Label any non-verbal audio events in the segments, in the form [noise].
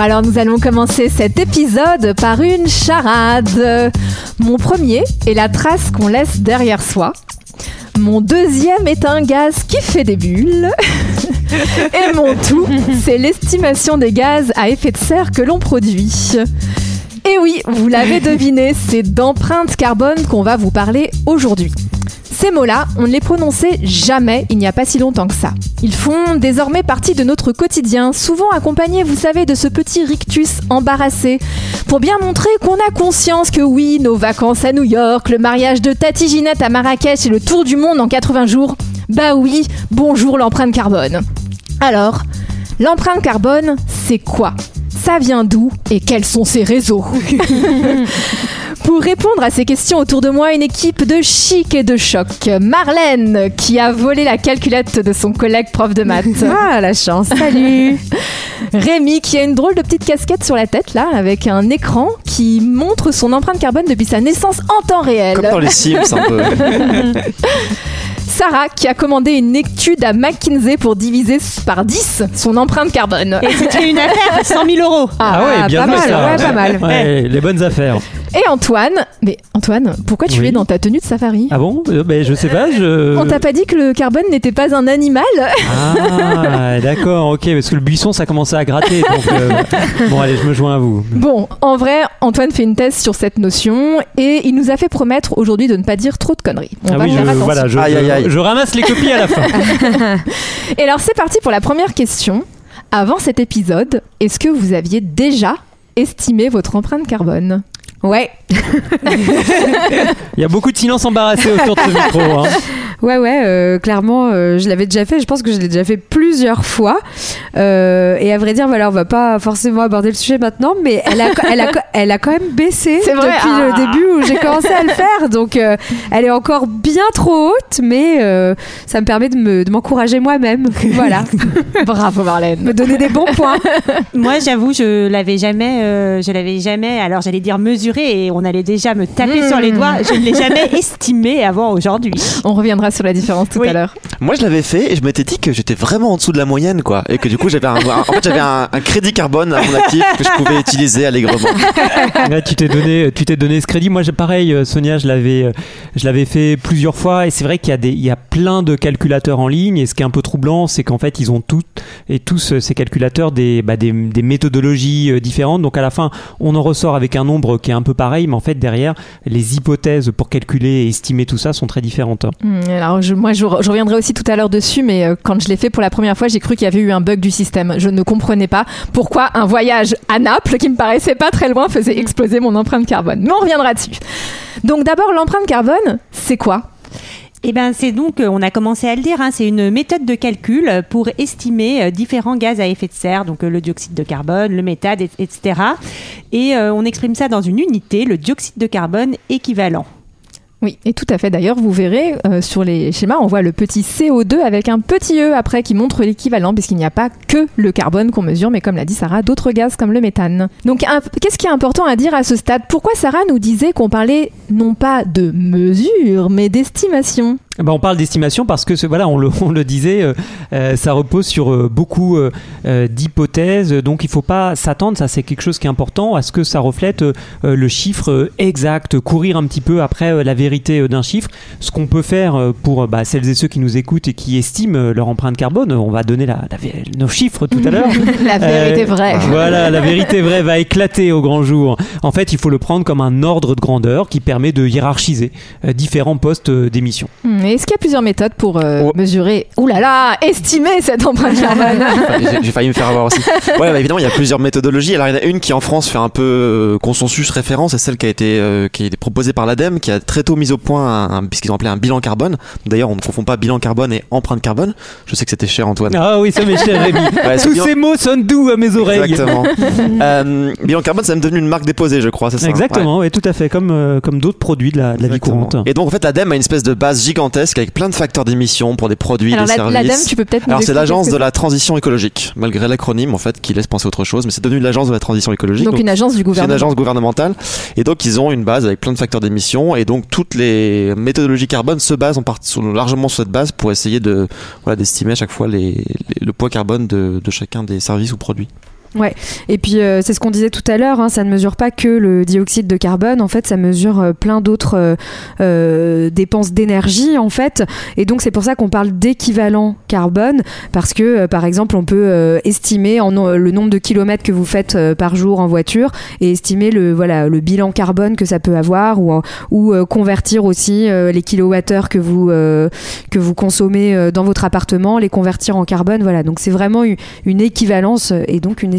Alors nous allons commencer cet épisode par une charade. Mon premier est la trace qu'on laisse derrière soi. Mon deuxième est un gaz qui fait des bulles. [laughs] Et mon tout, c'est l'estimation des gaz à effet de serre que l'on produit. Et oui, vous l'avez deviné, c'est d'empreinte carbone qu'on va vous parler aujourd'hui. Ces mots-là, on ne les prononçait jamais il n'y a pas si longtemps que ça. Ils font désormais partie de notre quotidien, souvent accompagnés, vous savez, de ce petit rictus embarrassé, pour bien montrer qu'on a conscience que oui, nos vacances à New York, le mariage de Tati Ginette à Marrakech et le tour du monde en 80 jours, bah oui, bonjour l'empreinte carbone. Alors, l'empreinte carbone, c'est quoi? Ça vient d'où et quels sont ses réseaux? [laughs] Pour répondre à ces questions autour de moi, une équipe de chic et de choc. Marlène, qui a volé la calculette de son collègue prof de maths. [laughs] Ah, la chance, salut [laughs] Rémi, qui a une drôle de petite casquette sur la tête, là, avec un écran qui montre son empreinte carbone depuis sa naissance en temps réel. Comme dans les Sims, un peu. [laughs] Sarah, qui a commandé une étude à McKinsey pour diviser par 10 son empreinte carbone. Et c'était une affaire à 100 000 euros. Ah, ouais, bien pas mal, ça. ouais, pas mal. Ouais, les bonnes affaires. Et Antoine, mais Antoine, pourquoi tu Oui. es dans ta tenue de safari? Ah bon? Euh, ben, Je sais pas. Je... On t'a pas dit que le carbone n'était pas un animal? Ah, d'accord, ok. Parce que le buisson, ça commençait à gratter. Donc, euh, [laughs] Bon, allez, je me joins à vous. Bon, en vrai, Antoine fait une thèse sur cette notion et il nous a fait promettre aujourd'hui de ne pas dire trop de conneries. On ah va oui, je, faire attention. voilà, je, Aïe, aïe, aïe. je- je ramasse les copies à la fin. [laughs] Et alors c'est parti pour la première question. Avant cet épisode, est-ce que vous aviez déjà estimé votre empreinte carbone? Ouais, [laughs] Il y a beaucoup de silence embarrassé autour de ce micro. hein. [laughs] ouais, ouais, euh, clairement, euh, je l'avais déjà fait. Je pense que je l'ai déjà fait plusieurs fois. Euh, et à vrai dire, voilà, on va pas forcément aborder le sujet maintenant, mais elle a, elle a, [laughs] elle a quand même baissé C'est vrai, depuis ah. le début où j'ai commencé à le faire. Donc, euh, elle est encore bien trop haute, mais euh, ça me permet de me- de m'encourager moi-même. Voilà, Bravo Marlène. me donner des bons points. Moi, j'avoue, je l'avais jamais, euh, je l'avais jamais. Alors, j'allais dire mesuré et on allait déjà me taper Mmh. sur les doigts. Je ne l'ai jamais [laughs] estimé avant aujourd'hui. On reviendra sur la différence tout Oui. à l'heure. Moi, je l'avais fait et je m'étais dit que j'étais vraiment en dessous de la moyenne, quoi. Et que du coup, j'avais un, en fait, j'avais un, un crédit carbone à mon actif que je pouvais utiliser allègrement. [laughs] Là, tu t'es donné, tu t'es donné ce crédit. Moi, j'ai- pareil, euh, Sonia, je l'avais, euh, je l'avais fait plusieurs fois. Et c'est vrai qu'il y a des, il y a plein de calculateurs en ligne. Et ce qui est un peu troublant, c'est qu'en fait, ils ont toutes et tous euh, ces calculateurs des, bah, des, des méthodologies différentes. Donc à la fin, on en ressort avec un nombre qui est un peu pareil, mais en fait derrière, les hypothèses pour calculer et estimer tout ça sont très différentes. Hmm, Alors je- moi je, re- je reviendrai aussi tout à l'heure dessus, mais euh, quand je l'ai fait pour la première fois, j'ai cru qu'il y avait eu un bug du système. Je ne comprenais pas pourquoi un voyage à Naples, qui me paraissait pas très loin, faisait exploser mon empreinte carbone. Mais on reviendra dessus. Donc d'abord l'empreinte carbone, c'est quoi? Et ben, c'est donc, euh, on a commencé à le dire, hein, c'est une méthode de calcul pour estimer euh, différents gaz à effet de serre, donc euh, le dioxyde de carbone, le méthane, et- etc. Et euh, on exprime ça dans une unité, le dioxyde de carbone équivalent. Oui, et tout à fait. D'ailleurs, vous verrez euh, sur les schémas, on voit le petit CO2 avec un petit E après qui montre l'équivalent, puisqu'il n'y a pas que le carbone qu'on mesure, mais comme l'a dit Sarah, d'autres gaz comme le méthane. Donc, qu'est-ce qui est important à dire à ce stade? Pourquoi Sarah nous disait qu'on parlait non pas de mesure, mais d'estimation? Ben, on parle d'estimation parce que ce- voilà, on le, [laughs] on le disait, euh, euh, ça repose sur euh, beaucoup euh, euh, d'hypothèses, donc il faut pas s'attendre, ça c'est quelque chose qui est important, à ce que ça reflète euh, le chiffre exact, courir un petit peu après la vérité d'un chiffre. Ce qu'on peut faire euh, pour bah, celles et ceux qui nous écoutent et qui estiment leur empreinte carbone, on va donner la, la nos chiffres tout à l'heure. [laughs] La vérité vraie. Voilà, la [laughs] vérité vraie va éclater au grand jour. En fait, il faut le prendre comme un ordre de grandeur qui permet de hiérarchiser euh, différents postes d'émission. Hmm, Mais est-ce qu'il y a plusieurs méthodes pour euh, Oh. mesurer, ouh là là, estimer cette empreinte [laughs] carbone j'ai- J'ai failli me faire avoir aussi. [laughs] Ouais, bah, évidemment, il y a plusieurs méthodologies. Alors, il y en a une qui en France fait un peu euh, consensus référence, c'est celle qui a été euh, qui a été proposée par l'ADEME, qui a très tôt mis au point un, un- ce qu'ils ont appelé un bilan carbone. D'ailleurs, on ne confond pas bilan carbone et empreinte carbone. Je sais que c'était cher, Antoine. Ah oui, ça m'est cher, Rémi. [laughs] Ouais, Tous bilan- ces mots sonnent doux à mes oreilles. Exactement. euh, bilan carbone, c'est même devenu une marque déposée, je crois, c'est ça Exactement, ouais, tout à fait, comme, euh, comme d'autres produits de la, de la vie courante. Et donc en fait l'ADEME a une espèce de base gigantesque avec plein de facteurs d'émission pour des produits, Alors des la- services. l'ADEME, tu peux peut-être nous Alors c'est l'agence de la transition écologique, malgré l'acronyme en fait qui laisse penser autre chose, mais c'est devenu l'agence de la transition écologique. Donc Donc, une agence du c'est une gouvernement. agence gouvernementale et donc ils ont une base avec plein de facteurs d'émission et donc toutes les méthodologies carbone se basent en sur- largement sur cette base pour essayer de voilà d'estimer à chaque fois les, les- le poids carbone de, de chacun des services ou produits. Et puis euh, c'est ce qu'on disait tout à l'heure, hein, ça ne mesure pas que le dioxyde de carbone, en fait ça mesure euh, plein d'autres euh, dépenses d'énergie en fait. Et donc c'est pour ça qu'on parle d'équivalent carbone, parce que par exemple on peut estimer le nombre de kilomètres que vous faites par jour en voiture et estimer le, voilà, le bilan carbone que ça peut avoir ou, ou convertir aussi les kilowattheures que vous, que vous consommez dans votre appartement, les convertir en carbone. Voilà, donc c'est vraiment une, équivalence et donc une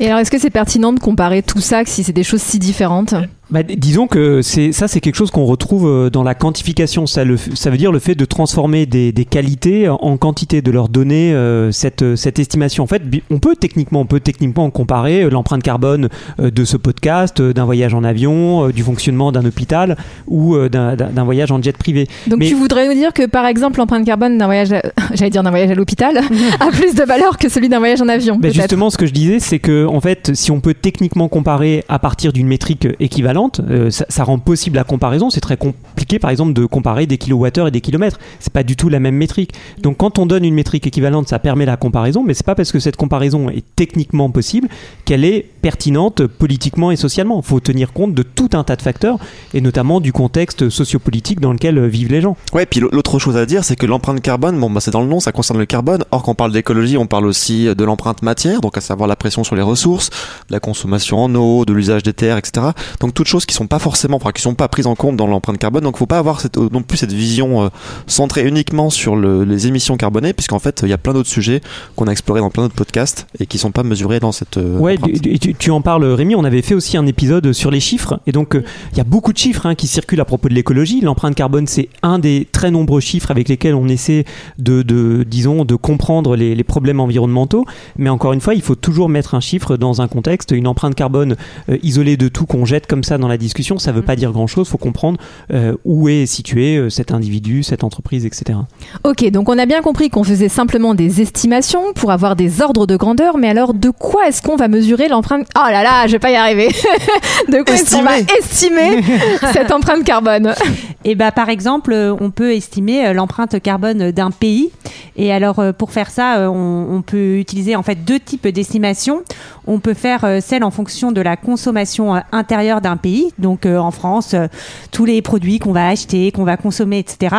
Et alors est-ce que c'est pertinent de comparer tout ça si c'est des choses si différentes? Bah, disons que c'est ça, c'est quelque chose qu'on retrouve euh, dans la quantification. Ça, le, f- ça veut dire le fait de transformer des, des qualités en quantité, de leur donner euh, cette, euh, cette estimation. En fait, on peut techniquement, on peut techniquement comparer l'empreinte carbone de ce podcast, d'un voyage en avion, du fonctionnement d'un hôpital ou d'un- voyage en jet privé. Donc Mais- tu voudrais nous dire que par exemple l'empreinte carbone d'un voyage, à- [laughs] j'allais dire d'un voyage à l'hôpital, [laughs] a plus de valeur que celui d'un voyage en avion peut-être justement, ce que je disais, c'est que en fait, si on peut techniquement comparer à partir d'une métrique équivalente, euh, ça, ça rend possible la comparaison. C'est très compliqué, par exemple, de comparer des kilowattheures et des kilomètres. C'est pas du tout la même métrique. Donc, quand on donne une métrique équivalente, ça permet la comparaison, mais c'est pas parce que cette comparaison est techniquement possible qu'elle est pertinente politiquement et socialement. Il faut tenir compte de tout un tas de facteurs, et notamment du contexte sociopolitique dans lequel euh, vivent les gens. Ouais, puis l'autre chose à dire, c'est que l'empreinte carbone, bon, bah, c'est dans le nom, ça concerne le carbone. Or, quand on parle d'écologie, on parle aussi de l'empreinte matière, donc à savoir la pression sur les ressources, de la consommation en eau, de l'usage des terres, etc. Donc, toutes choses qui sont pas forcément, enfin, qui sont pas prises en compte dans l'empreinte carbone. Donc, faut pas avoir cette, non plus cette vision euh, centrée uniquement sur le- les émissions carbonées, puisqu'en fait, il y a plein d'autres sujets qu'on a explorés dans plein d'autres podcasts et qui sont pas mesurés dans cette. euh, Ouais. Tu, en parles, Rémi. On avait fait aussi un épisode sur les chiffres, et donc euh, il y a beaucoup de chiffres hein, qui circulent à propos de l'écologie. L'empreinte carbone, c'est un des très nombreux chiffres avec lesquels on essaie de, de disons, de comprendre les, les problèmes environnementaux. Mais encore une fois, il faut toujours mettre un chiffre dans un contexte. Une empreinte carbone euh, isolée de tout qu'on jette comme ça dans la discussion, ça veut pas dire grand-chose. Il faut comprendre euh, où est situé cet individu, cette entreprise, etc. Ok, donc on a bien compris qu'on faisait simplement des estimations pour avoir des ordres de grandeur, mais alors de quoi est-ce qu'on va mesurer l'empreinte Oh là là, je vais pas y arriver. [laughs] de quoi est-ce qu'on va estimer [laughs] cette empreinte carbone Et bah, par exemple, euh, on peut estimer euh, l'empreinte carbone d'un pays. Et alors, euh, pour faire ça, on, on peut utiliser en fait deux types d'estimations. On peut faire celle en fonction de la consommation intérieure d'un pays. Donc, en France, tous les produits qu'on va acheter, qu'on va consommer, etc.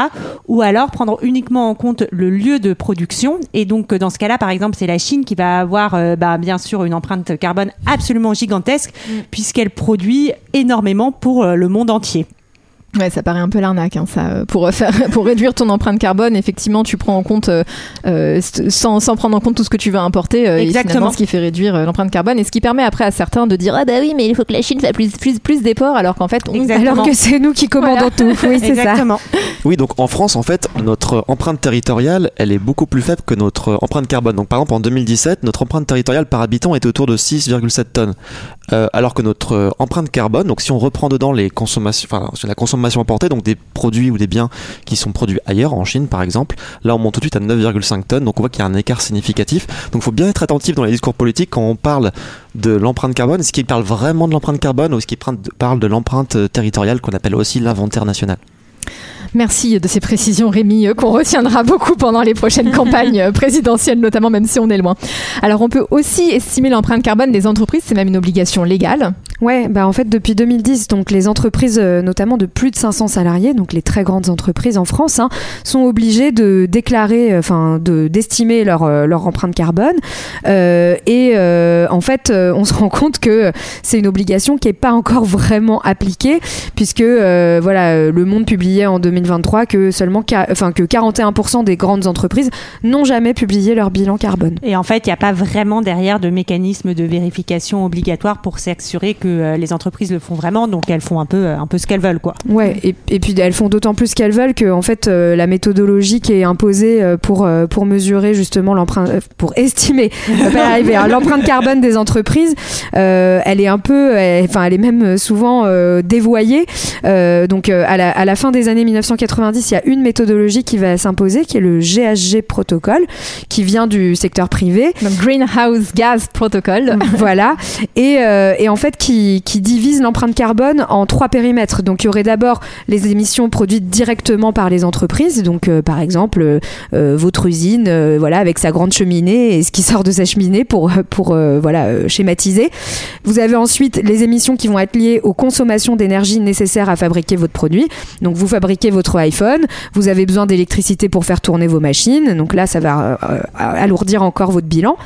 Ou alors prendre uniquement en compte le lieu de production. Et donc, dans ce cas-là, par exemple, c'est la Chine qui va avoir, bah, bien sûr, une empreinte carbone absolument gigantesque, puisqu'elle produit énormément pour euh, le monde entier. Ouais, ça paraît un peu l'arnaque, hein, ça. euh, Pour, faire, [laughs] pour réduire ton empreinte carbone, effectivement, tu prends en compte, euh, euh, sans, sans prendre en compte tout ce que tu veux importer, euh, Exactement. ce qui fait réduire euh, l'empreinte carbone, et ce qui permet après à certains de dire Ah bah oui, mais il faut que la Chine fasse plus, plus, plus d'efforts, alors qu'en fait, on. Alors que c'est nous qui commandons tout. Oui, [laughs] c'est ça. Exactement. Oui, donc en France, en fait, notre empreinte territoriale, elle est beaucoup plus faible que notre empreinte carbone. Donc par exemple, en 2017, notre empreinte territoriale par habitant était autour de 6,7 tonnes. Euh, alors que notre euh, empreinte carbone, donc si on reprend dedans les consommations, enfin la consommation importée, donc des produits ou des biens qui sont produits ailleurs, en Chine par exemple, là on monte tout de suite à 9,5 tonnes. Donc on voit qu'il y a un écart significatif. Donc il faut bien être attentif dans les discours politiques quand on parle de l'empreinte carbone. Est-ce qu'il parle vraiment de l'empreinte carbone ou est-ce qu'il parle de l'empreinte euh, territoriale qu'on appelle aussi l'inventaire national? Merci de ces précisions, Rémi, euh, qu'on retiendra beaucoup pendant les prochaines [laughs] campagnes euh, présidentielles, notamment même si on est loin. Alors, on peut aussi estimer l'empreinte carbone des entreprises, c'est même une obligation légale. Ouais, bah en fait depuis 2010, donc les entreprises, euh, notamment de plus de 500 salariés, donc les très grandes entreprises en France, hein, sont obligées de déclarer, euh, enfin de d'estimer leur euh, leur empreinte carbone. Et en fait, on se rend compte que c'est une obligation qui est pas encore vraiment appliquée, puisque voilà, le Monde publiait en 2023 que seulement, enfin que 41% des grandes entreprises n'ont jamais publié leur bilan carbone. Et en fait, il n'y a pas vraiment derrière de mécanisme de vérification obligatoire pour s'assurer que euh, les entreprises le font vraiment. Donc elles font un peu, euh, un peu ce qu'elles veulent, quoi. Ouais, et, et puis elles font d'autant plus qu'elles veulent que en fait euh, la méthodologie qui est imposée pour euh, pour mesurer justement l'empreinte, euh, pour estimer, hein, [laughs] l'empreinte carbone des entreprises, euh, elle est un peu, elle- enfin elle est même souvent euh, dévoyée. Euh, donc euh, à la, à la fin des années 1990, il y a une méthodologie qui va s'imposer, qui est le GHG protocole, qui vient du secteur privé. Donc Greenhouse Gas Protocol. voilà. Et, euh, et en fait, qui, qui divise l'empreinte carbone en trois périmètres. Donc, il y aurait d'abord les émissions produites directement par les entreprises. Donc, euh, par exemple, euh, euh, votre usine, voilà, avec sa grande cheminée et ce qui sort de sa cheminée pour, pour voilà, schématiser. Vous avez ensuite les émissions qui vont être liées aux consommations d'énergie nécessaires à fabriquer votre produit. Donc, vous fabriquez votre iPhone, vous avez besoin d'électricité pour faire tourner vos machines. Donc là, ça va alourdir encore votre bilan.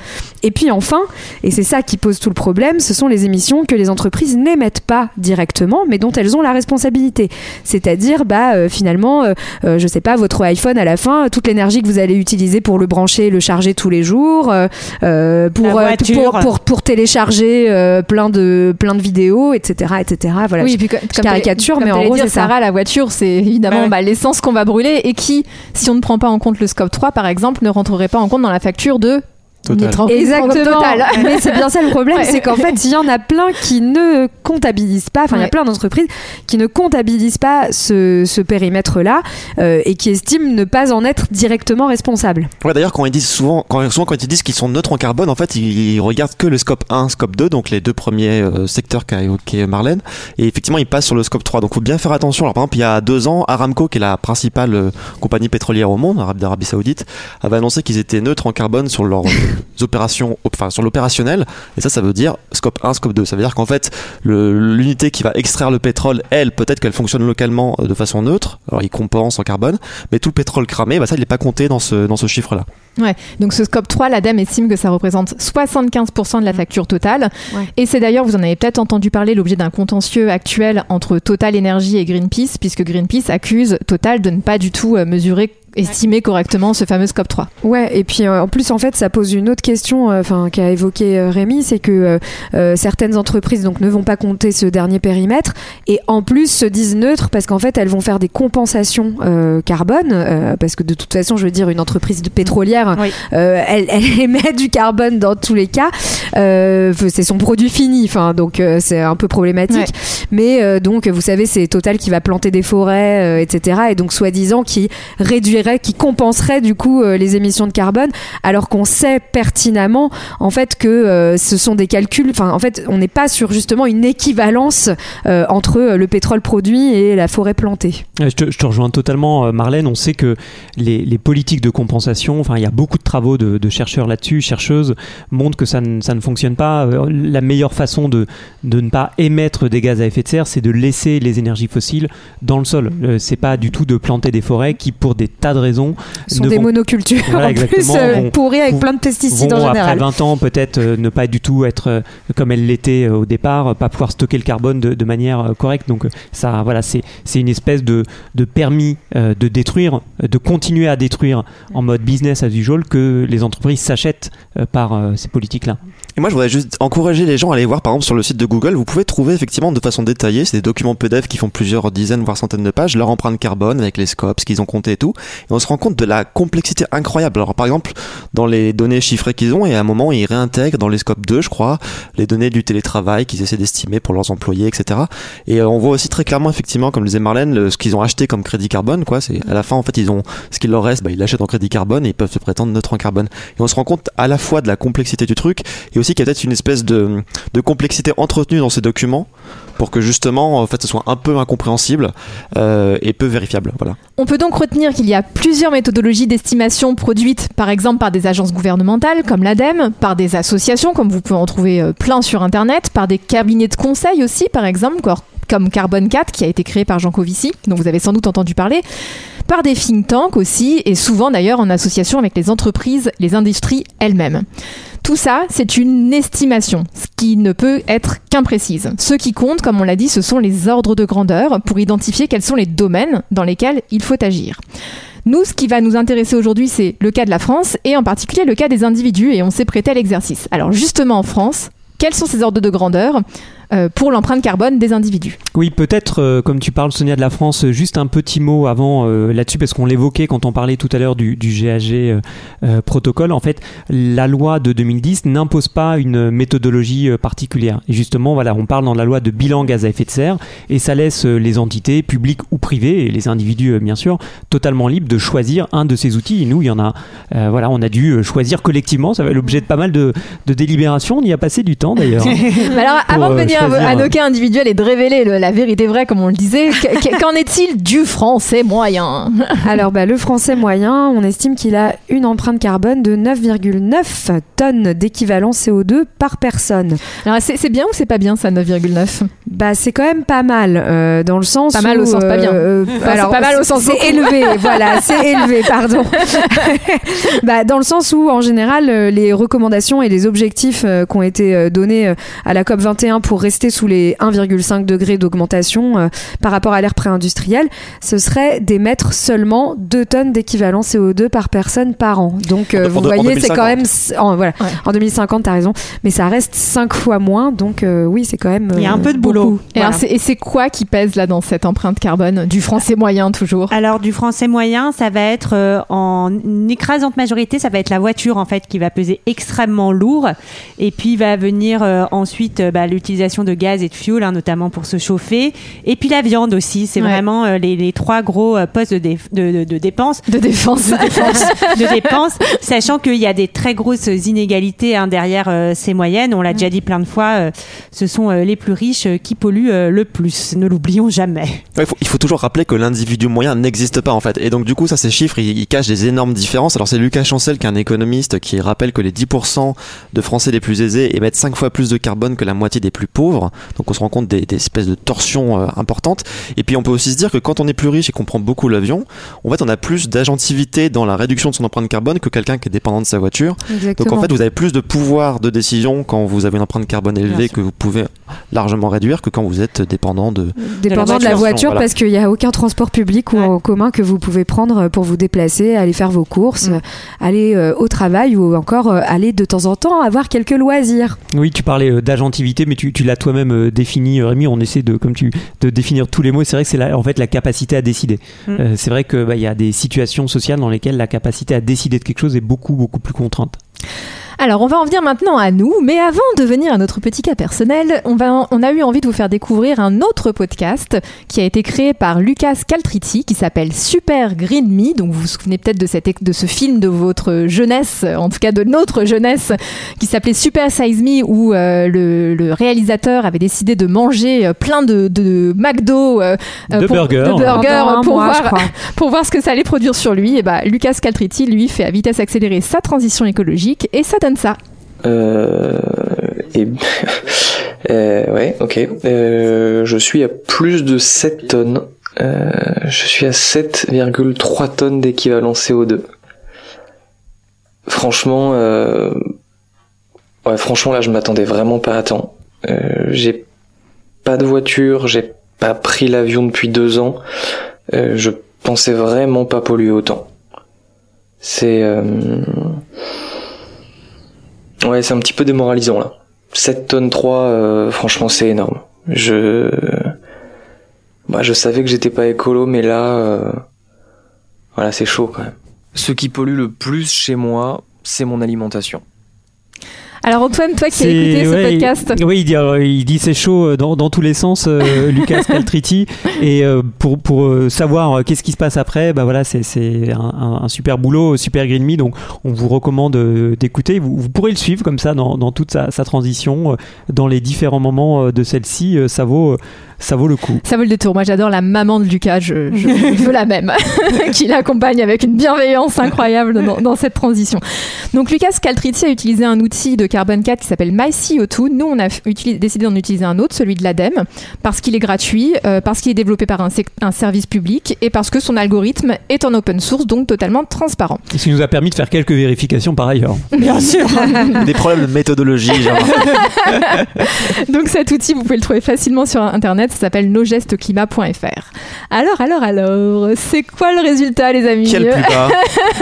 Et puis enfin, et c'est ça qui pose tout le problème, ce sont les émissions que les entreprises n'émettent pas directement, mais dont elles ont la responsabilité. C'est-à-dire, bah, euh, finalement, euh, euh, je sais pas, votre iPhone à la fin, toute l'énergie que vous allez utiliser pour le brancher, le charger tous les jours, euh, pour, euh, pour, pour, pour télécharger euh, plein, de, plein de vidéos, etc. etc. Voilà. Oui, et puis co- comme caricature, t'allais- mais en gros, dire, c'est ça. Sarah, la voiture, c'est évidemment Ouais. bah, l'essence qu'on va brûler et qui, si on ne prend pas en compte le scope 3, par exemple, ne rentrerait pas en compte dans la facture de Total. Exactement. Total. [laughs] Mais c'est bien ça le problème, Ouais. c'est qu'en fait, il y en a plein qui ne comptabilisent pas, enfin, il y a plein d'entreprises qui ne comptabilisent pas ce, ce périmètre-là euh, et qui estiment ne pas en être directement responsables. Ouais, d'ailleurs, quand ils disent souvent, quand, souvent quand ils disent qu'ils sont neutres en carbone, en fait, ils, ils regardent que le scope 1, scope 2, donc les deux premiers euh, secteurs qu'a évoqué Marlène. Et effectivement, ils passent sur le scope 3. Donc, faut bien faire attention. Alors, par exemple, il y a deux ans, Aramco, qui est la principale euh, compagnie pétrolière au monde, Arab- d'Arabie Saoudite, avait annoncé qu'ils étaient neutres en carbone sur leurs euh, opérations, enfin, sur l'opérationnel. Et ça, ça veut dire scope 1, scope 2. Ça veut dire qu'en fait, l'unité qui va extraire le pétrole, elle, peut-être qu'elle fonctionne localement euh, de façon neutre. Alors, ils compensent en carbone. Mais tout le pétrole cramé, bah, ça, il n'est pas compté dans ce, dans ce chiffre-là. Ouais. Donc ce scope 3, l'ADEME estime que ça représente 75% de la facture totale. Ouais. Et c'est d'ailleurs, vous en avez peut-être entendu parler, l'objet d'un contentieux actuel entre Total Energy et Greenpeace, puisque Greenpeace accuse Total de ne pas du tout euh, mesurer, estimer correctement ce fameux scope 3. Ouais, et puis euh, en plus, en fait, ça pose une autre question, euh, enfin, qu'a évoqué euh, Rémi, c'est que euh, euh, certaines entreprises donc ne vont pas compter ce dernier périmètre et en plus se disent neutres parce qu'en fait, elles vont faire des compensations euh, carbone, euh, parce que de toute façon, je veux dire, une entreprise de pétrolière, Oui. euh, elle, elle [laughs] émet du carbone dans tous les cas. Euh, c'est son produit fini, enfin, donc euh, c'est un peu problématique. Ouais. Mais euh, donc, vous savez, c'est Total qui va planter des forêts, euh, etc. Et donc, soi-disant, qui réduirait, qui compenserait du coup euh, les émissions de carbone, alors qu'on sait pertinemment en fait que euh, ce sont des calculs. Enfin, en fait, on n'est pas sur justement une équivalence euh, entre euh, le pétrole produit et la forêt plantée. Je te, je te rejoins totalement, Marlène. On sait que les, les politiques de compensation, enfin, il y a beaucoup de travaux de, de chercheurs là-dessus, chercheuses, montrent que ça ne, ça ne fonctionne pas. Euh, La meilleure façon de, de ne pas émettre des gaz à effet de serre, c'est de laisser les énergies fossiles dans le sol. Euh, C'est pas du tout de planter des forêts qui, pour des tas de raisons, sont des vont- monocultures Voilà, en plus euh, vont- pourries avec vont- plein de pesticides en après général. 20 ans peut-être euh, ne pas du tout être comme elle l'était au départ, pas pouvoir stocker le carbone de, de manière correcte. Donc ça, voilà, c'est une espèce de, de permis de détruire, de continuer à détruire en mode business as usual que les entreprises s'achètent par ces politiques-là. Et moi, je voudrais juste encourager les gens à aller voir, par exemple, sur le site de Google, vous pouvez trouver effectivement de façon détaillée, c'est des documents PDF qui font plusieurs dizaines, voire centaines de pages, leur empreinte carbone avec les scopes, ce qu'ils ont compté et tout. Et on se rend compte de la complexité incroyable. Alors, par exemple, dans les données chiffrées qu'ils ont, et à un moment, ils réintègrent dans les scopes 2, je crois, les données du télétravail qu'ils essaient d'estimer pour leurs employés, etc. Et euh, on voit aussi très clairement, effectivement, comme le disait Marlène, ce qu'ils ont acheté comme crédit carbone, quoi. C'est à la fin, en fait, ils ont ce qu'il leur reste, bah, ils l'achètent en crédit carbone et ils peuvent se prétendre neutre en carbone. Et on se rend compte à la fois de la complexité du truc et qu'il y a peut-être une espèce de, complexité entretenue dans ces documents pour que justement en fait ce soit un peu incompréhensible euh, et peu vérifiable. On peut donc retenir qu'il y a plusieurs méthodologies d'estimation produites par exemple par des agences gouvernementales comme l'ADEME, par des associations comme vous pouvez en trouver euh, plein sur internet, par des cabinets de conseil aussi par exemple comme Carbon 4 qui a été créé par Jean Covici, dont vous avez sans doute entendu parler, par des think tanks aussi et souvent d'ailleurs en association avec les entreprises, les industries elles-mêmes. Tout ça, c'est une estimation, ce qui ne peut être qu'imprécise. Ce qui compte, comme on l'a dit, ce sont les ordres de grandeur pour identifier quels sont les domaines dans lesquels il faut agir. Nous, ce qui va nous intéresser aujourd'hui, c'est le cas de la France et en particulier le cas des individus et on s'est prêté à l'exercice. Alors justement en France, quels sont ces ordres de grandeur? Pour l'empreinte carbone des individus. Oui, peut-être, euh, comme tu parles, Sonia, de la France, juste un petit mot avant euh, là-dessus, parce qu'on l'évoquait quand on parlait tout à l'heure du, du, GAG protocole. En fait, la loi de 2010 n'impose pas une méthodologie particulière. Et justement, voilà, on parle dans la loi de bilan gaz à effet de serre, et ça laisse les entités, publiques ou privées, et les individus, bien sûr, totalement libres de choisir un de ces outils. Et nous, il y en a, voilà, on a dû choisir collectivement. Ça va l'objet de pas mal de, de délibérations. On y a passé du temps, d'ailleurs. [laughs] alors, avant de venir à nos cas individuels et de révéler la vérité vraie, comme on le disait. [laughs] Qu'en est-il du français moyen? Alors, bah, le français moyen, on estime qu'il a une empreinte carbone de 9,9 tonnes d'équivalent CO2 par personne. Alors, c'est bien ou c'est pas bien ça, 9,9 Bah, c'est quand même pas mal, euh, dans le sens Pas mal au sens pas bien. Euh, alors, pas mal au sens C'est élevé, [laughs] voilà, c'est élevé, pardon. [laughs] bah, dans le sens où, en général, euh, les recommandations et les objectifs qui ont été donnés à la COP 21 pour rester sous les 1,5 degrés d'augmentation euh, par rapport à l'ère pré-industrielle, ce serait d'émettre seulement 2 tonnes d'équivalent CO2 par personne par an. Donc euh, vous voyez, c'est quand même en, voilà, en 2050, tu as raison, mais ça reste 5 fois moins. Donc euh, oui, c'est quand même Il y a un peu de boulot. Et, c'est quoi qui pèse là dans cette empreinte carbone? Du français moyen toujours. Alors du français moyen, ça va être en écrasante majorité, ça va être la voiture en fait qui va peser extrêmement lourd. Et puis va venir ensuite bah, l'utilisation de gaz et de fuel, hein, notamment pour se chauffer. Et puis la viande aussi, c'est vraiment euh, les, trois gros euh, postes de, de, de, dépenses. De défense. [laughs] De dépenses, sachant qu'il y a des très grosses inégalités hein, derrière euh, ces moyennes. On l'a déjà dit plein de fois, ce sont les plus riches qui polluent le plus. Ne l'oublions jamais. il, faut, il, faut, toujours rappeler que l'individu moyen n'existe pas en fait. Et donc du coup, ça, ces chiffres, ils, cachent des énormes différences. Alors c'est Lucas Chancel, qui est un économiste, qui rappelle que les 10% de Français les plus aisés émettent 5 fois plus de carbone que la moitié des plus pauvres. Donc on se rend compte des, espèces de torsions euh, importantes. Et puis on peut aussi se dire que quand on est plus riche et qu'on prend beaucoup l'avion, en fait on a plus d'agentivité dans la réduction de son empreinte carbone que quelqu'un qui est dépendant de sa voiture. Donc en fait vous avez plus de pouvoir de décision quand vous avez une empreinte carbone élevée que vous pouvez largement réduire que quand vous êtes dépendant de, dépendant de la voiture, parce qu'il n'y a aucun transport public ou en commun que vous pouvez prendre pour vous déplacer, aller faire vos courses, mm. aller euh, au travail ou encore euh, aller de temps en temps avoir quelques loisirs. Oui, tu parlais d'agentivité, mais tu, tu l'as toi-même euh, défini, euh, Rémi. On essaie de, comme tu, de définir tous les mots. C'est vrai que c'est en fait la capacité à décider. Mm. Euh, c'est vrai qu'il bah, y a des situations sociales dans lesquelles la capacité à décider de quelque chose est beaucoup beaucoup plus contrainte. Alors, on va en venir maintenant à nous, mais avant de venir à notre petit cas personnel, on, va, on a eu envie de vous faire découvrir un autre podcast qui a été créé par Lucas Caltriti, qui s'appelle Super Green Me. Donc, vous vous souvenez peut-être de, cette, de ce film de votre jeunesse, en tout cas de notre jeunesse, qui s'appelait Super Size Me, où euh, le, réalisateur avait décidé de manger euh, plein de, de McDo, euh, de burgers, pour, voir, [laughs] pour voir ce que ça allait produire sur lui. Et bah, Lucas Caltriti, lui, fait à vitesse accélérée sa transition écologique et ça donne ça. Euh, et, [laughs] euh, ouais, ok. Euh, je suis à plus de 7 tonnes. Euh, je suis à 7,3 tonnes d'équivalent CO2. Franchement, euh, ouais, franchement là, je m'attendais vraiment pas à temps. Euh, j'ai pas de voiture, j'ai pas pris l'avion depuis deux ans. je pensais vraiment pas polluer autant. C'est Ouais, c'est un petit peu démoralisant là. 7 tonnes 3, euh, franchement c'est énorme. Je bah, je savais que j'étais pas écolo mais là euh, voilà, c'est chaud quand même. Ce qui pollue le plus chez moi, c'est mon alimentation. Alors Antoine, toi qui as écouté ce podcast, Oui, il dit, euh, il dit c'est chaud euh, dans, dans tous les sens, euh, [laughs] Lucas Caltriti. Et euh, pour, pour savoir qu'est-ce qui se passe après, bah voilà, c'est un, un- super boulot, super Green Me. Donc on vous recommande d'écouter. Vous, vous pourrez le suivre comme ça dans, dans toute sa, sa transition, dans les différents moments de celle-ci. ça vaut, ça vaut le coup. ça vaut le détour. Moi j'adore la maman de Lucas, je, je veux la même, [laughs] qui l'accompagne avec une bienveillance incroyable dans, dans cette transition. Donc Lucas Caltriti a utilisé un outil de Carbon 4 qui s'appelle MyCO2. Nous on a utilisé- décidé d'en utiliser un autre, celui de l'ADEME, parce qu'il est gratuit, euh, parce qu'il est développé par un, service public et parce que son algorithme est en open source, donc totalement transparent. Ce qui nous a permis de faire quelques vérifications par ailleurs. [laughs] Bien sûr. [laughs] Des problèmes de méthodologie. remarqué. [laughs] Donc cet outil, vous pouvez le trouver facilement sur internet, ça s'appelle nosgestesclimat.fr. Alors, alors, alors, c'est quoi le résultat les amis le plus bas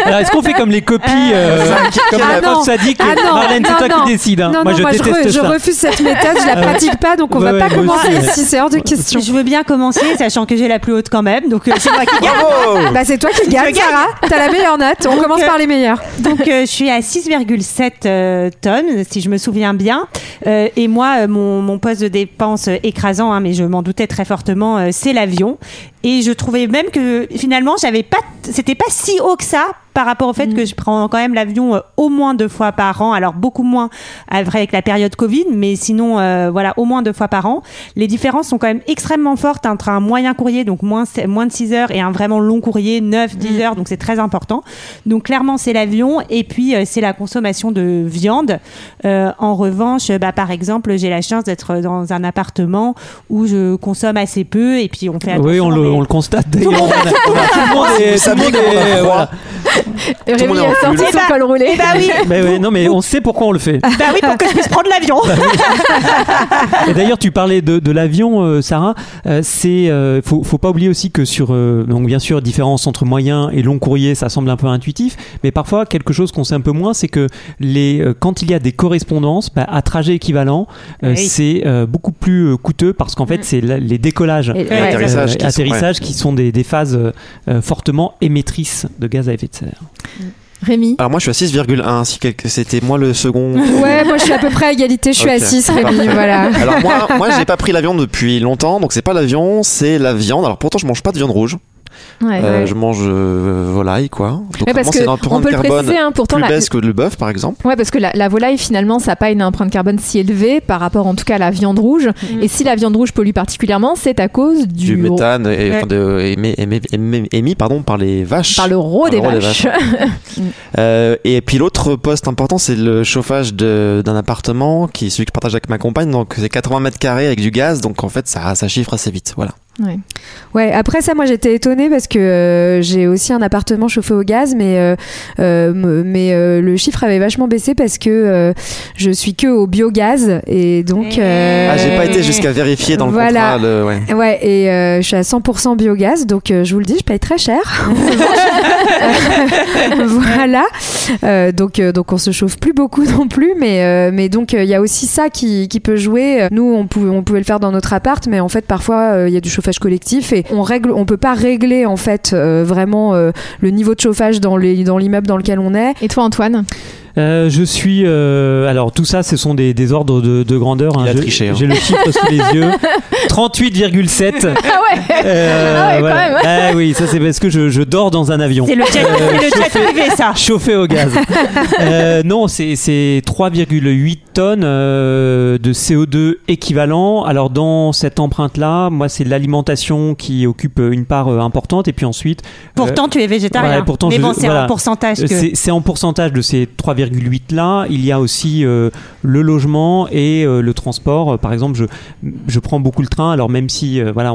Alors est-ce qu'on fait comme les copies, euh, comme Ah la non. prof sadique Ah non, Marlène, c'est non, toi non. Qui décides. hein. Non, moi, non, je moi je, re- je refuse cette méthode, je la [laughs] pratique pas, donc on Ouais, va pas ouais, commencer aussi. ici, c'est hors de question. Je veux bien commencer, sachant que j'ai la plus haute quand même, donc euh, c'est moi qui gagne. Bah c'est toi qui gagne. Sarah. T'as la meilleure note. On commence euh, par les meilleurs. Donc euh, je suis à 6,7 euh, tonnes, si je me souviens bien. Euh, et moi, euh, mon, mon poste de dépense euh, écrasant, hein, mais je m'en doutais très fortement, euh, c'est l'avion. Et je trouvais même que finalement, j'avais pas, c'était pas si haut que ça par rapport au fait que je prends quand même l'avion euh, au moins deux fois par an. Alors beaucoup moins avec la période Covid, mais sinon, euh, voilà, au moins deux fois par an. Les différences sont quand même extrêmement fortes entre un moyen courrier, donc moins, moins de 6 heures, et un vraiment long courrier, 9, 10 heures, donc c'est très important. Donc clairement, c'est l'avion, et puis euh, c'est la consommation de viande. Euh, en revanche, euh, bah, par exemple, j'ai la chance d'être dans un appartement où je consomme assez peu, et puis on fait attention. Oui, on le, mais- on le constate d'ailleurs. Tout le monde a- On a- on a- Tout le monde est- tout le monde est- voilà. Rémi a sorti son col roulé. Eh bah oui, Mais ouais, non, mais on sait pourquoi on le fait. [laughs] bah oui, pour que je puisse prendre l'avion. [laughs] Et d'ailleurs, tu parlais de, de l'avion, euh, Sarah. Euh, c'est, euh, faut, faut pas oublier aussi que sur, euh, donc bien sûr, différence entre moyen et long courrier, ça semble un peu intuitif, mais parfois quelque chose qu'on sait un peu moins, c'est que les, euh, quand il y a des correspondances, bah, à trajet équivalent, euh, Oui. c'est euh, beaucoup plus euh, coûteux parce qu'en fait, c'est la- les décollages. Et- Et atterrissage euh, qui sont- qui sont des, des phases euh, fortement émettrices de gaz à effet de serre. Rémi, Alors moi je suis à 6,1, si quelque- c'était moi le second. [laughs] Ouais, moi je suis à peu près à égalité. Je suis à 6, Rémi. Parfait. Voilà. Alors moi, moi j'ai [laughs] pas pris l'avion depuis longtemps, donc c'est pas l'avion, c'est la viande. Alors pourtant je mange pas de viande rouge, Ouais. Euh, je mange euh, volaille quoi. Donc Ouais, parce que une on peut le préciser, hein, pourtant plus la, baisse que le bœuf par exemple. Ouais, parce que la, la volaille, finalement, ça n'a pas une empreinte carbone si élevée par rapport, en tout cas, à la viande rouge. Et si la viande rouge pollue particulièrement, c'est à cause du, Du méthane et, Ouais. enfin, de- émis, émis- émis- émis, pardon, par les vaches. par le rot Par des vaches. [laughs] Euh, et puis l'autre poste important, c'est le chauffage d'un appartement qui est celui que je partage avec ma compagne. Donc c'est 80 mètres carrés avec du gaz, donc en fait ça, ça chiffre assez vite. Voilà. Ouais. Ouais, après ça, moi j'étais étonnée parce que euh, j'ai aussi un appartement chauffé au gaz, mais, euh, euh, mais euh, le chiffre avait vachement baissé parce que euh, je suis que au biogaz et donc. euh, Ah, j'ai pas été jusqu'à vérifier dans le voilà. contrat. Le, ouais. Ouais, et euh, je suis à 100% biogaz, donc euh, je vous le dis, je paye très cher. [laughs] [laughs] voilà. Euh, donc, euh, donc on se chauffe plus beaucoup non plus, mais, euh, mais donc il y a aussi ça qui, qui peut jouer. Nous, on pouvait, on pouvait le faire dans notre appart, mais en fait, parfois, euh, il y a du chauffage collectif et on règle, on peut pas régler en fait euh, vraiment euh, le niveau de chauffage dans les dans l'immeuble dans lequel on est. Et toi, Antoine? Euh, je suis. euh, alors, tout ça, ce sont des, des ordres de, de grandeur. Il a Je- triché, hein. J'ai le chiffre sous les yeux. [laughs] 38,7. Ah ouais Euh, Ah ouais, quand même. Ah oui, ça c'est parce que je, je dors dans un avion. C'est le jet, Euh, c'est le jet privé, ça. Chauffé au gaz. [laughs] Euh, non, c'est c'est 3,8 tonnes euh, de CO2 équivalent. Alors dans cette empreinte-là, moi c'est l'alimentation qui occupe une part euh, importante et puis ensuite Pourtant, tu es végétarien. ouais, pourtant, mais je- bon, c'est voilà. un pourcentage euh, que. c'est c'est en pourcentage de ces 3,8 là. Il y a aussi euh, le logement et euh, le transport. Euh, Par exemple, je, je prends beaucoup le train. Alors même si voilà,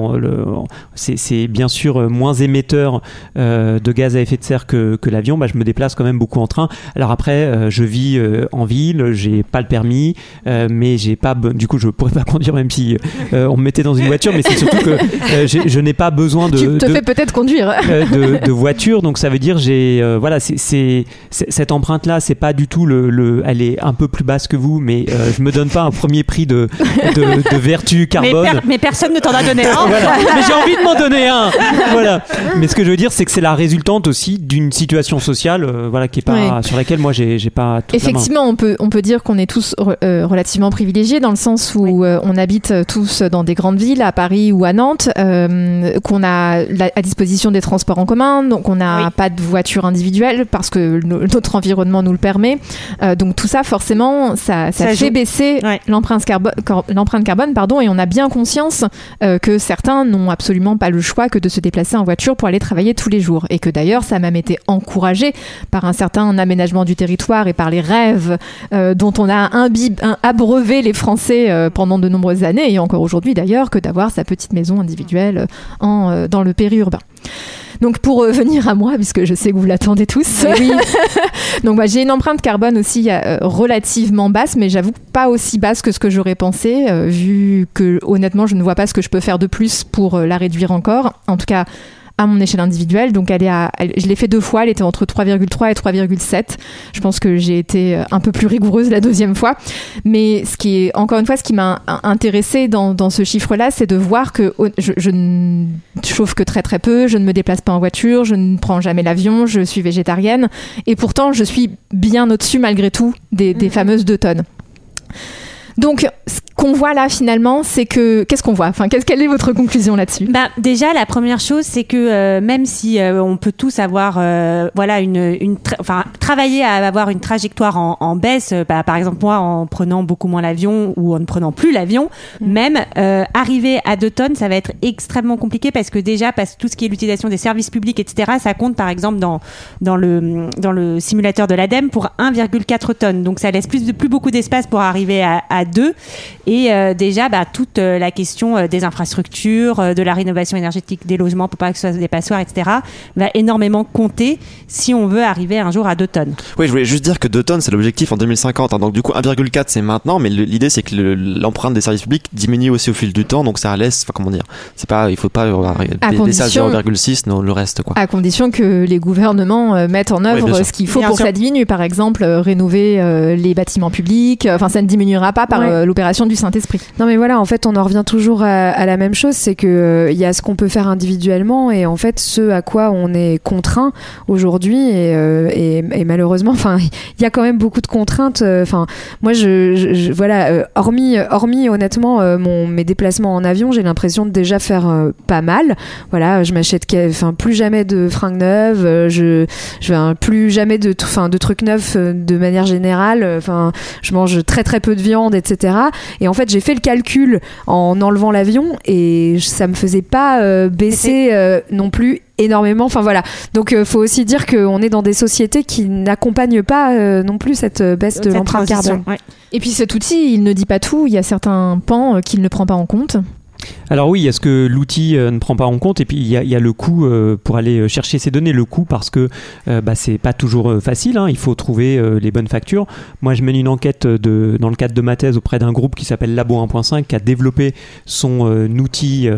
c'est bien sûr moins émetteur de gaz à effet de serre que, que l'avion, bah, je me déplace quand même beaucoup en train. Alors après, je vis en ville, j'ai pas le permis, mais j'ai pas, du coup, je pourrais pas [laughs] conduire même si on me mettait dans une voiture. Mais c'est surtout que je n'ai pas besoin de, Tu te de- fais peut-être conduire. de, de voiture donc ça veut dire j'ai voilà c'est- cette empreinte là c'est pas du tout le, le- Elle est un peu plus basse que vous, mais euh, je me donne pas un premier prix de, de, de vertu [laughs] Mais, carbone. per- mais personne ne t'en a donné un. [laughs] Voilà. Mais j'ai envie de m'en donner un. Voilà. Mais ce que je veux dire, c'est que c'est la résultante aussi d'une situation sociale, euh, voilà, qui est pas sur laquelle moi j'ai j'ai pas. toute la main. Effectivement, on peut, on peut dire qu'on est tous re- euh, relativement privilégiés dans le sens où euh, on habite tous dans des grandes villes, à Paris ou à Nantes, euh, qu'on a la- à disposition des transports en commun, donc on n'a Oui. pas de voiture individuelle parce que no- notre environnement nous le permet. Euh, donc tout ça, forcément, ça, ça, Ça fait joue. baisser Ouais. l'empreinte carbone, l'empreinte carbone, pardon, et on a bien conscience euh, que certains n'ont absolument pas le choix que de se déplacer en voiture pour aller travailler tous les jours, et que d'ailleurs ça a même été encouragé par un certain aménagement du territoire et par les rêves euh, dont on a imbib- un- abreuvé les Français pendant de nombreuses années, et encore aujourd'hui d'ailleurs, que d'avoir sa petite maison individuelle en, dans le périurbain. Donc pour revenir à moi, puisque je sais que vous l'attendez tous, [laughs] donc bah, j'ai une empreinte carbone aussi euh, relativement basse, mais j'avoue pas aussi basse que ce que j'aurais pensé, euh, vu que honnêtement je ne vois pas ce que je peux faire de plus pour euh, la réduire encore. En tout cas à mon échelle individuelle. Donc elle est à, elle- je l'ai fait deux fois, elle était entre 3,3 et 3,7. Je pense que j'ai été euh, un peu plus rigoureuse la deuxième fois. Mais ce qui est, encore une fois, ce qui m'a intéressé dans, dans ce chiffre-là, c'est de voir que je, je ne chauffe que très très peu, je ne me déplace pas en voiture, je ne prends jamais l'avion, je suis végétarienne. Et pourtant, je suis bien au-dessus malgré tout des, des fameuses deux tonnes. Donc, ce qu'on voit là finalement, c'est que qu'est-ce qu'on voit? Enfin, qu'est-ce- quelle est votre conclusion là-dessus? Bah, déjà, la première chose, c'est que euh, même si euh, on peut tous avoir, euh, voilà, une, une tra- enfin, travailler à avoir une trajectoire en, en baisse, bah, par exemple moi, en prenant beaucoup moins l'avion ou en ne prenant plus l'avion, même euh, arriver à 2 tonnes, ça va être extrêmement compliqué parce que déjà, parce que tout ce qui est l'utilisation des services publics, etc., ça compte par exemple dans dans le dans le simulateur de l'ADEME pour 1,4 tonnes. Donc ça laisse plus de plus beaucoup d'espace pour arriver à, à 2 et euh, déjà bah, toute euh, la question euh, des infrastructures, euh, de la rénovation énergétique des logements pour pas que ce soit des passoires, etc. va énormément compter si on veut arriver un jour à 2 tonnes. Oui, je voulais juste dire que 2 tonnes, c'est l'objectif en 2050. hein. Donc du coup, 1,4 c'est maintenant, mais l'idée c'est que le- l'empreinte des services publics diminue aussi au fil du temps. Donc ça laisse, enfin comment dire, c'est pas, il faut pas À laisser à condition- 0,6 non, le reste quoi. À condition que les gouvernements euh, mettent en œuvre ce qu'il faut Bien pour sûr. que ça diminue. Par exemple, euh, rénover euh, les bâtiments publics. Enfin, ça ne diminuera pas par euh, l'opération du Saint-Esprit. Non mais voilà, en fait, on en revient toujours à, la même chose, c'est que euh, il y a ce qu'on peut faire individuellement et en fait ce à quoi on est contraint aujourd'hui et, euh, malheureusement, enfin, il y a quand même beaucoup de contraintes. euh, Enfin, moi, je, voilà, hormis, hormis honnêtement mon mes déplacements en avion, j'ai l'impression de déjà faire pas mal. Voilà, je m'achète, enfin, plus jamais de fringues neuves, je, je vais plus jamais de, enfin, de trucs neufs de manière générale. Enfin, je mange très très peu de viande, etc. Et en fait, j'ai fait le calcul en enlevant l'avion et ça me faisait pas euh, baisser euh, non plus énormément. Enfin voilà. Donc il faut aussi dire qu'on est dans des sociétés qui n'accompagnent pas euh, non plus cette euh, baisse de l'empreinte carbone. ouais. Et puis cet outil, il ne dit pas tout. Il y a certains pans euh, qu'il ne prend pas en compte. Alors oui, est-ce que l'outil euh, ne prend pas en compte? Et puis il y a, le coût euh, pour aller euh, chercher ces données, le coût parce que bah, c'est pas toujours facile. hein, il faut trouver les bonnes factures. Moi, je mène une enquête dans le cadre de ma thèse auprès d'un groupe qui s'appelle Labo 1.5 qui a développé son outil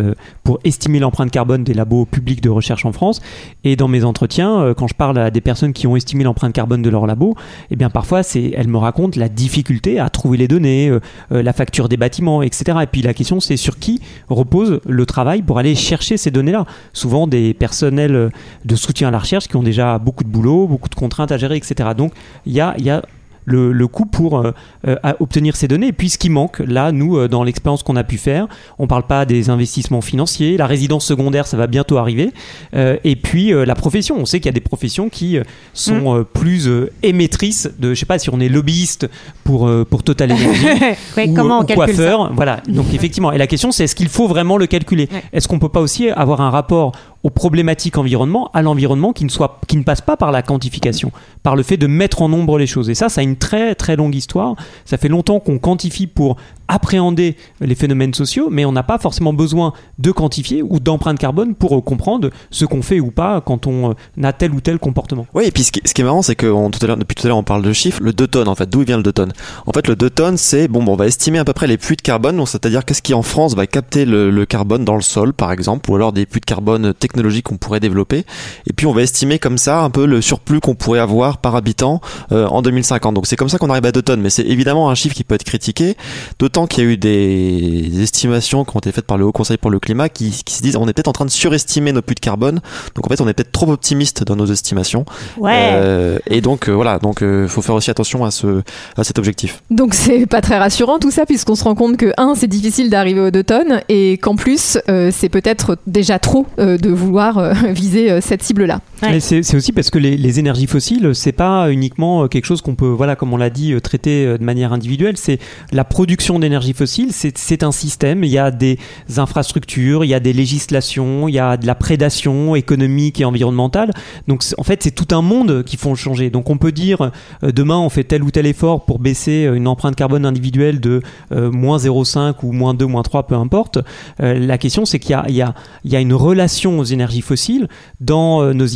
pour estimer l'empreinte carbone des labos publics de recherche en France. Et dans mes entretiens, quand je parle à des personnes qui ont estimé l'empreinte carbone de leur labo, eh bien parfois elles me racontent la difficulté à trouver les données, la facture des bâtiments, etc. Et puis la question c'est sur qui repose le travail pour aller chercher ces données-là. Souvent des personnels de soutien à la recherche qui ont déjà beaucoup de boulot, beaucoup de contraintes à gérer, etc. Donc il y a, y a le, le coût pour euh, euh, à obtenir ces données. Et puis ce qui manque, là, nous, euh, dans l'expérience qu'on a pu faire, on parle pas des investissements financiers, la résidence secondaire, ça va bientôt arriver, et puis la profession. On sait qu'il y a des professions qui sont euh, plus émettrices de, je sais pas si on est lobbyiste pour, pour Total Energy [laughs] Ouais, ou, comment ou on ça coiffeur. Voilà. Donc [laughs] effectivement, et la question c'est est-ce qu'il faut vraiment le calculer? Ouais. Est-ce qu'on peut pas aussi avoir un rapport aux problématiques environnement, à l'environnement qui ne soit, qui ne passe pas par la quantification, par le fait de mettre en nombre les choses. Et ça, ça a une très très longue histoire. Ça fait longtemps qu'on quantifie pour appréhender les phénomènes sociaux, mais on n'a pas forcément besoin de quantifier ou d'empreinte carbone pour euh, comprendre ce qu'on fait ou pas quand on euh, a tel ou tel comportement. Oui, et puis ce qui, est marrant, c'est que depuis tout à l'heure, on parle de chiffres. Le 2 tonnes, en fait, d'où vient le 2 tonnes? En fait, le 2 tonnes, c'est bon, bon, on va estimer à peu près les puits de carbone, c'est-à-dire qu'est-ce qui en France va capter le, le carbone dans le sol, par exemple, ou alors des puits de carbone technologiques qu'on pourrait développer? Et puis on va estimer comme ça un peu le surplus qu'on pourrait avoir par habitant euh, en 2050. Donc c'est comme ça qu'on arrive à 2 tonnes, mais c'est évidemment un chiffre qui peut être critiqué, d'autant qu'il y a eu des, estimations qui ont été faites par le Haut Conseil pour le climat qui, qui se disent on est peut-être en train de surestimer nos puits de carbone. Donc en fait, on est peut-être trop optimiste dans nos estimations. Ouais. Euh, et donc euh, voilà, donc euh, faut faire aussi attention à ce à cet objectif. Donc c'est pas très rassurant tout ça puisqu'on se rend compte que un c'est difficile d'arriver aux 2 tonnes et qu'en plus euh, c'est peut-être déjà trop de vouloir [laughs] viser cette cible là. C'est aussi parce que les, énergies fossiles, c'est pas uniquement euh, quelque chose qu'on peut, voilà, comme on l'a dit, euh, traiter euh, de manière individuelle. C'est la production d'énergie fossile, c'est un système. Il y a des infrastructures, il y a des législations, il y a de la prédation économique et environnementale. Donc en fait, c'est tout un monde qui font changer. Donc on peut dire demain on fait tel ou tel effort pour baisser une empreinte carbone individuelle de euh, moins 0,5 ou moins 2, moins 3, peu importe. La question c'est qu'il y a, une relation aux énergies fossiles dans nos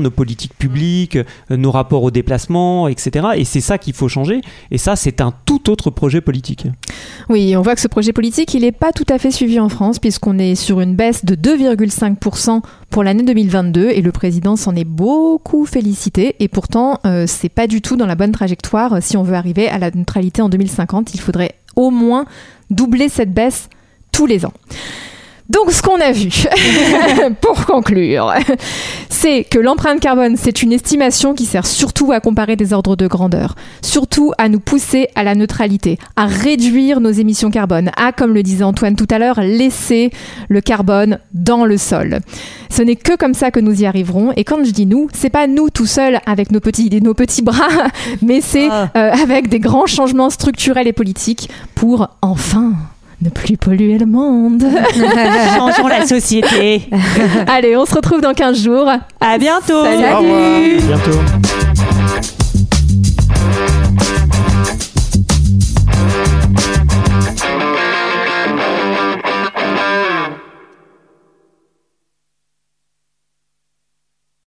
nos politiques publiques, euh, nos rapports au déplacement, etc. Et c'est ça qu'il faut changer. Et ça, c'est un tout autre projet politique. Oui, on voit que ce projet politique, il n'est pas tout à fait suivi en France, puisqu'on est sur une baisse de 2,5% pour l'année 2022, et le président s'en est beaucoup félicité, et pourtant, euh, c'est pas du tout dans la bonne trajectoire. Si on veut arriver à la neutralité en 2050, il faudrait au moins doubler cette baisse tous les ans. Donc, ce qu'on a vu, [laughs] pour conclure, c'est que l'empreinte carbone, c'est une estimation qui sert surtout à comparer des ordres de grandeur, surtout à nous pousser à la neutralité, à réduire nos émissions carbone, à, comme le disait Antoine tout à l'heure, laisser le carbone dans le sol. Ce n'est que comme ça que nous y arriverons. Et quand je dis nous, c'est pas nous tout seuls avec nos petits, nos petits bras, [laughs] mais c'est Ah. euh, avec des grands changements structurels et politiques pour enfin ne plus polluer le monde. [laughs] Changeons la société. [laughs] Allez, on se retrouve dans 15 jours. À bientôt. Salut. Au